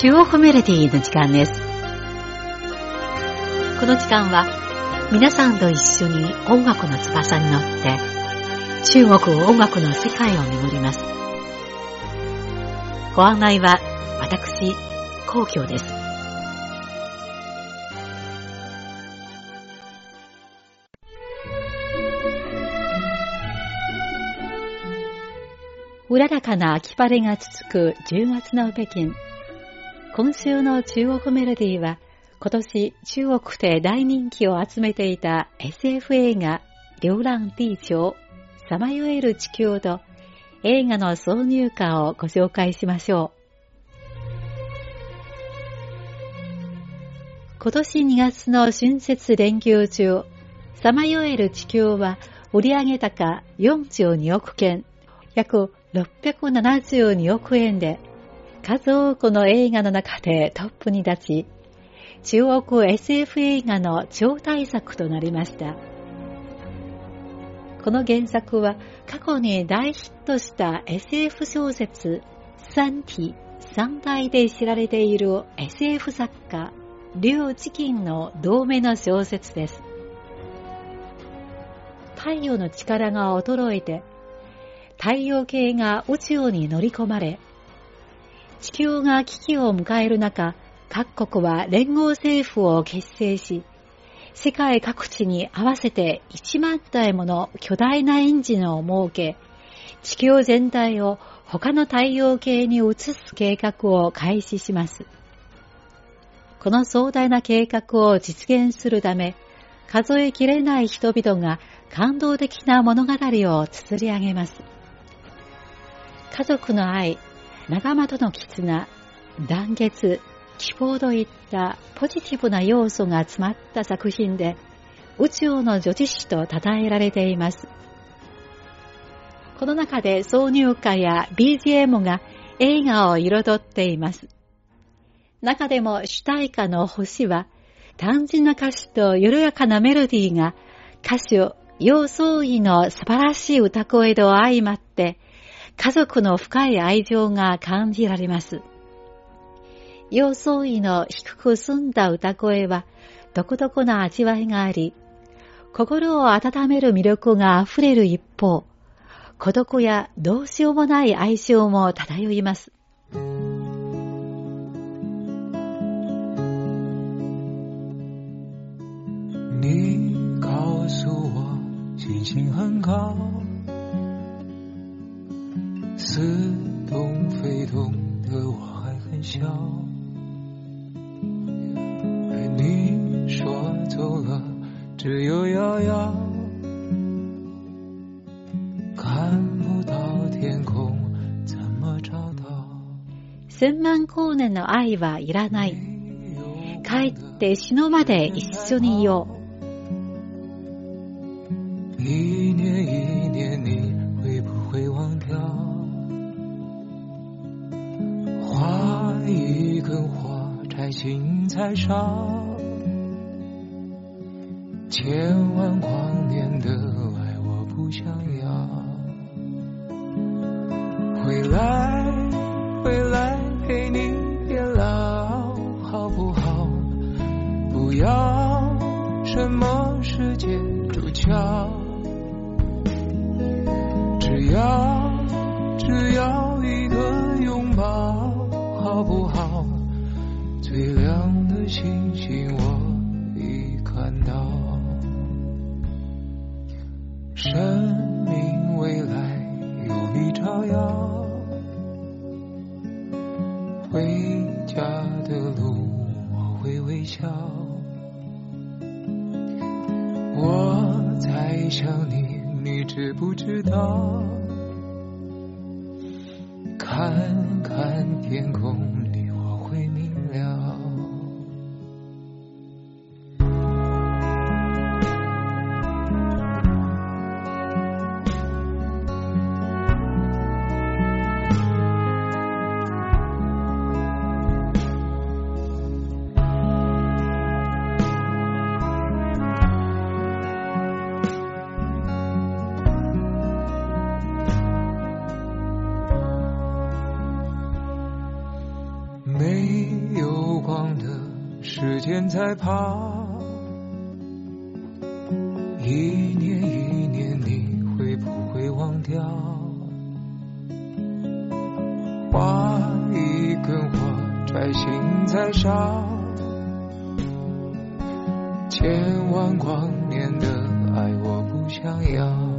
中央メロディーの時間です。この時間は皆さんと一緒に音楽の翼に乗って中国音楽の世界を巡ります。ご案内は私、皇居です。うららかな秋晴れが続く10月の北京。今週の中国メロディーは、今年中国で大人気を集めていた SF 映画、流浪地球、さまよえる地球と映画の挿入歌をご紹介しましょう。今年2月の春節連休中、さまよえる地球は売上高42億件、約672億円で数多くの映画の中でトップに立ち、中国 SF 映画の超大作となりました。この原作は過去に大ヒットした SF 小説三体三大で知られている SF 作家、劉チキンの同名の小説です。太陽の力が衰えて太陽系が宇宙に乗り込まれ、地球が危機を迎える中、各国は連合政府を結成し、世界各地に合わせて1万台もの巨大なエンジンを設け、地球全体を他の太陽系に移す計画を開始します。この壮大な計画を実現するため、数えきれない人々が感動的な物語を綴り上げます。家族の愛、仲間との絆、団結、希望といったポジティブな要素が詰まった作品で、宇宙の女子誌と称えられています。この中で挿入歌や BGM が映画を彩っています。中でも主題歌の星は、単純な歌詞と緩やかなメロディーが歌手、要相違の素晴らしい歌声と相まって、家族の深い愛情が感じられます。要相違の低く澄んだ歌声は独特な味わいがあり、心を温める魅力が溢れる一方、孤独やどうしようもない愛情も漂います。你告诉我，星星很高。似懂非懂的我还很小，而你说走了，只有遥遥，看不到天空，怎么找到？千万光年の愛はいらない。帰って死ぬまで一緒にいよう。一年一火柴心才烧，千万光年的爱我不想要。回来，回来陪你变老，好不好？不要什么世界主角，我在想你，你知不知道？看看在跑，一年一年，你会不会忘掉？花一根火，摘心在烧，千万光年的爱我不想要。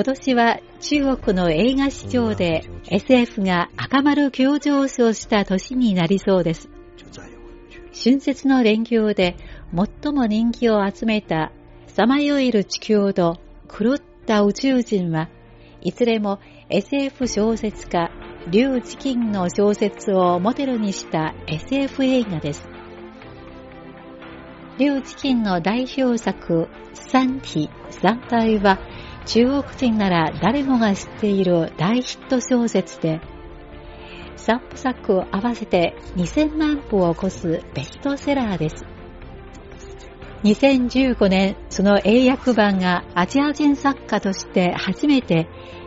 今年は中国の映画市場で SF が赤丸急上昇した年になりそうです。春節の連休で最も人気を集めたさまよえる地球と狂った宇宙人はいずれも SF 小説家、リュウ・チキンの小説をモデルにした SF 映画です。リュウ・チキンの代表作、三体、三体は中国人なら誰もが知っている大ヒット小説で、3部作を合わせて2000万部を超すベストセラーです。2015年、その英訳版がアジア人作家として初めて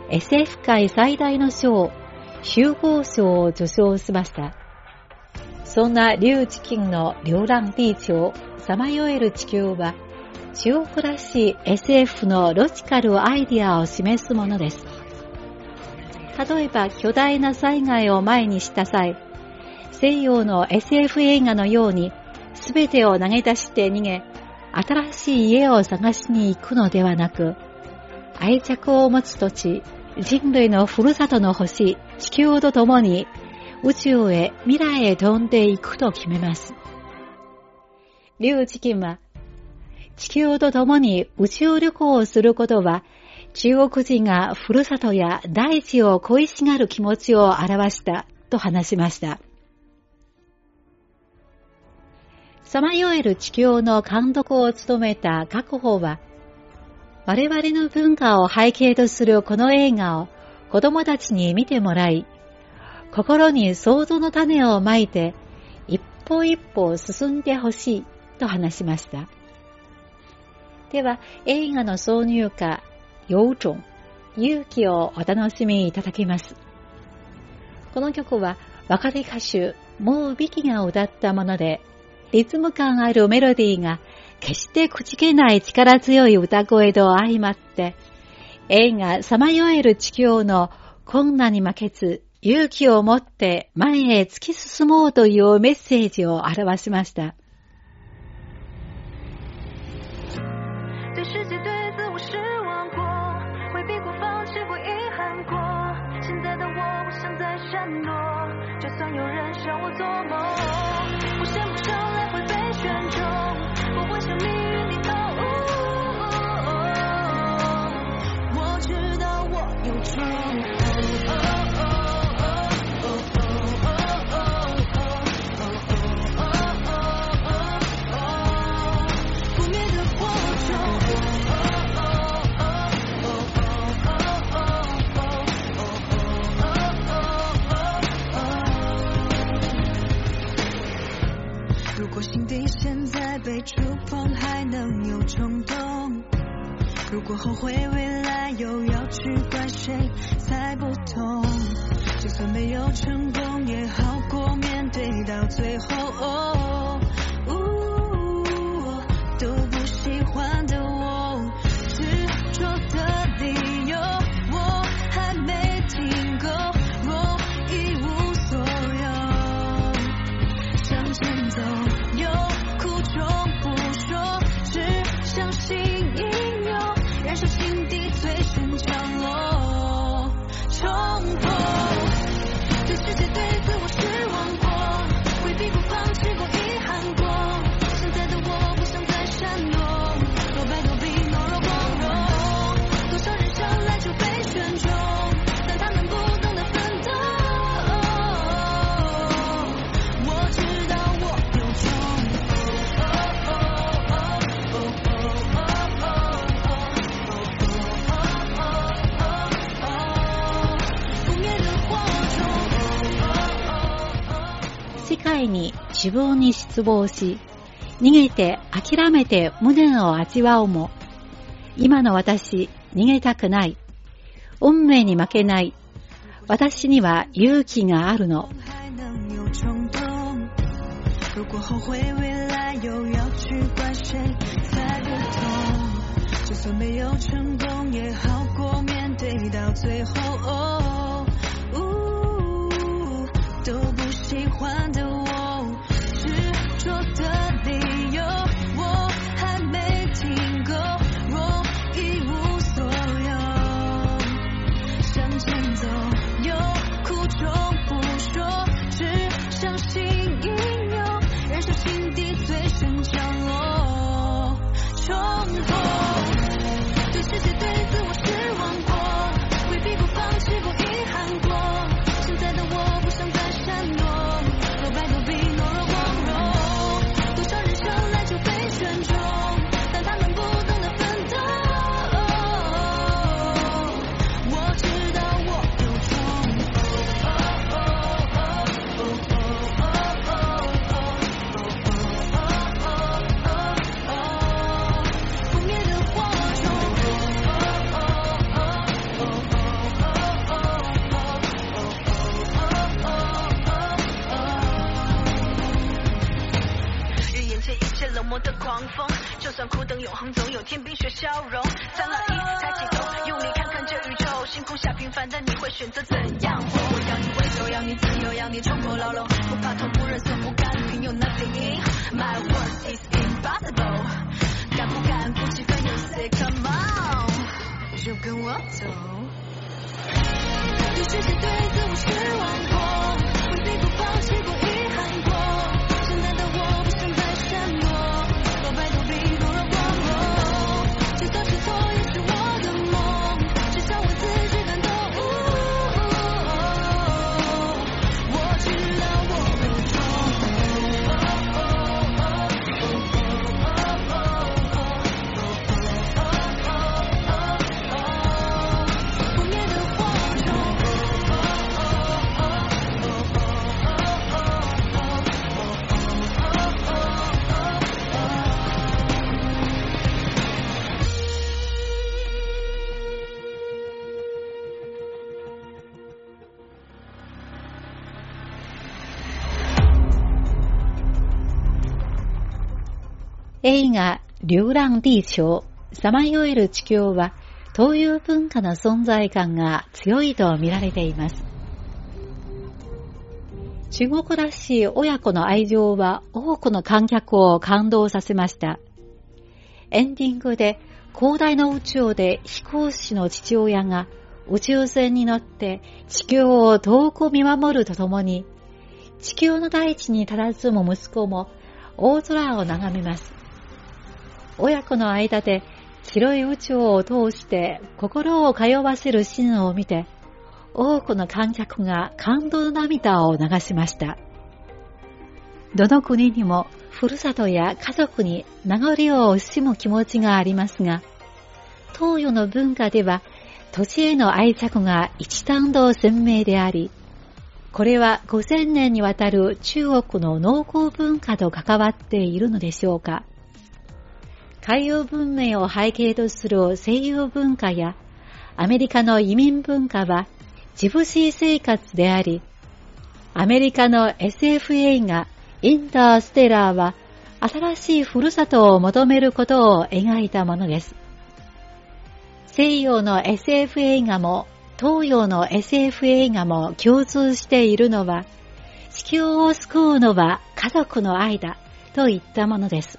SF 界最大の賞、集合賞を受賞しました。そんなリュウ・チキンの流浪地球、さまよえる地球は、中国らしい SF のロジカルアイディアを示すものです。例えば巨大な災害を前にした際、西洋の SF 映画のように全てを投げ出して逃げ、新しい家を探しに行くのではなく、愛着を持つ土地、人類のふるさとの星、地球と共に宇宙へ未来へ飛んでいくと決めます。リュウ・チキンは地球と共に宇宙旅行をすることは、中国人がふるさとや大地を恋しがる気持ちを表したと話しました。さまよえる地球の監督を務めた各方は、我々の文化を背景とするこの映画を子供たちに見てもらい、心に想像の種をまいて、一歩一歩進んでほしいと話しました。では、映画の挿入歌、有種、勇気をお楽しみいただきます。この曲は若手歌手、モー・ビキが歌ったもので、リズム感あるメロディーが決してくじけない力強い歌声と相まって、映画さまよえる地球の困難に負けず勇気を持って前へ突き進もうというメッセージを表しました。笑我成自分に失望し、逃げて諦めて無念を味わうも、今の私、逃げたくない。運命に負けない。私には勇気があるの。如果后悔未来又要去怪谁才不同？就算没有成功也好过面对到最后。凡的你会选择怎样活？我要你温柔，要你自由，要你冲破牢笼，不怕痛，不认怂，不甘平庸，nothing in my world is impossible。敢不敢鼓起奋勇，say come on，就跟我走。对世界对自我失望过，回避不放弃过，映画、流浪地球、さまよえる地球は、東洋文化の存在感が強いと見られています。中国らしい親子の愛情は多くの観客を感動させました。エンディングで広大な宇宙で飛行士の父親が宇宙船に乗って地球を遠く見守るとともに、地球の大地に佇む息子も大空を眺めます。親子の間で広い宇宙を通して心を通わせるシーンを見て、多くの観客が感動の涙を流しました。どの国にもふるさとや家族に名残を惜しむ気持ちがありますが、東洋の文化では土地への愛着が一段と鮮明であり、これは5000年にわたる中国の農耕文化と関わっているのでしょうか。海洋文明を背景とする西洋文化やアメリカの移民文化はジプシー生活であり、アメリカの SF 映画インターステラーは新しいふるさとを求めることを描いたものです。西洋の SF 映画も東洋の SF 映画も共通しているのは地球を救うのは家族の愛だといったものです。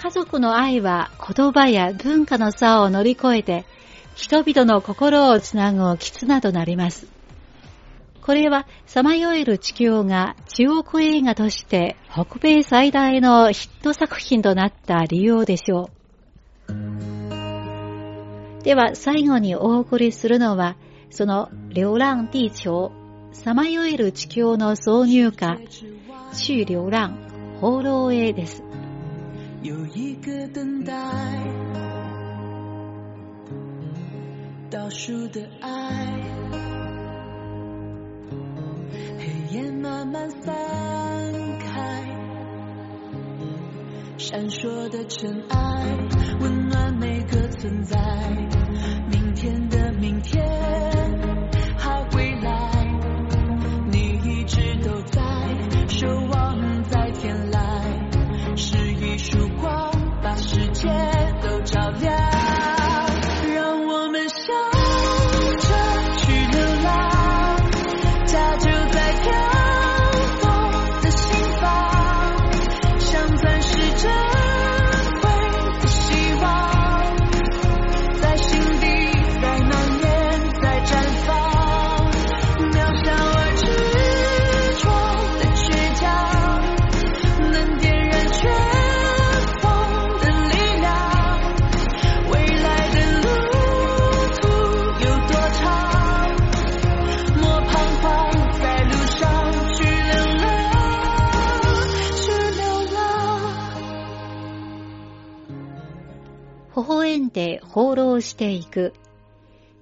家族の愛は言葉や文化の差を乗り越えて人々の心をつなぐ絆となります。これは、さまよえる地球が中国映画として北米最大のヒット作品となった理由でしょう。では、最後にお送りするのは、その、流浪地球、さまよえる地球の挿入歌、去流浪、放浪へです。有一个等待倒数的爱，黑夜慢慢散开，闪烁的尘埃温暖每个存在。て放浪していく。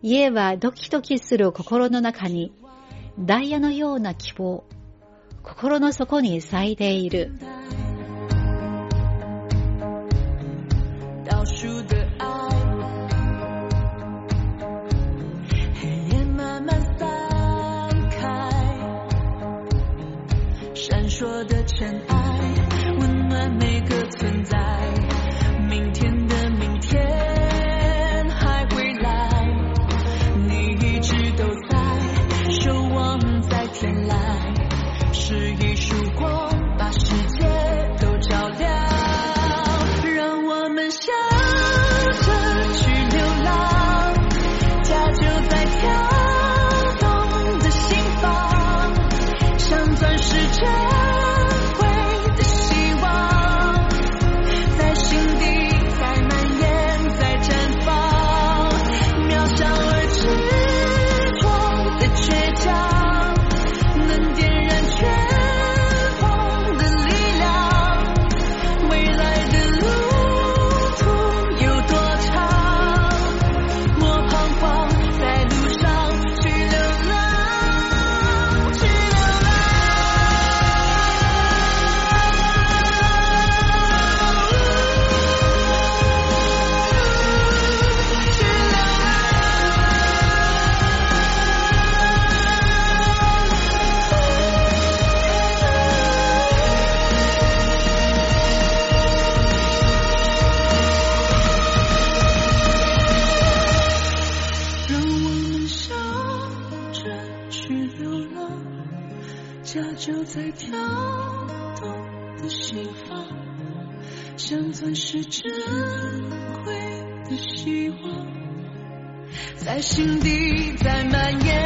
家はドキドキする心の中に、ダイヤのような希望、心の底に咲いている。got 在心底，在蔓延。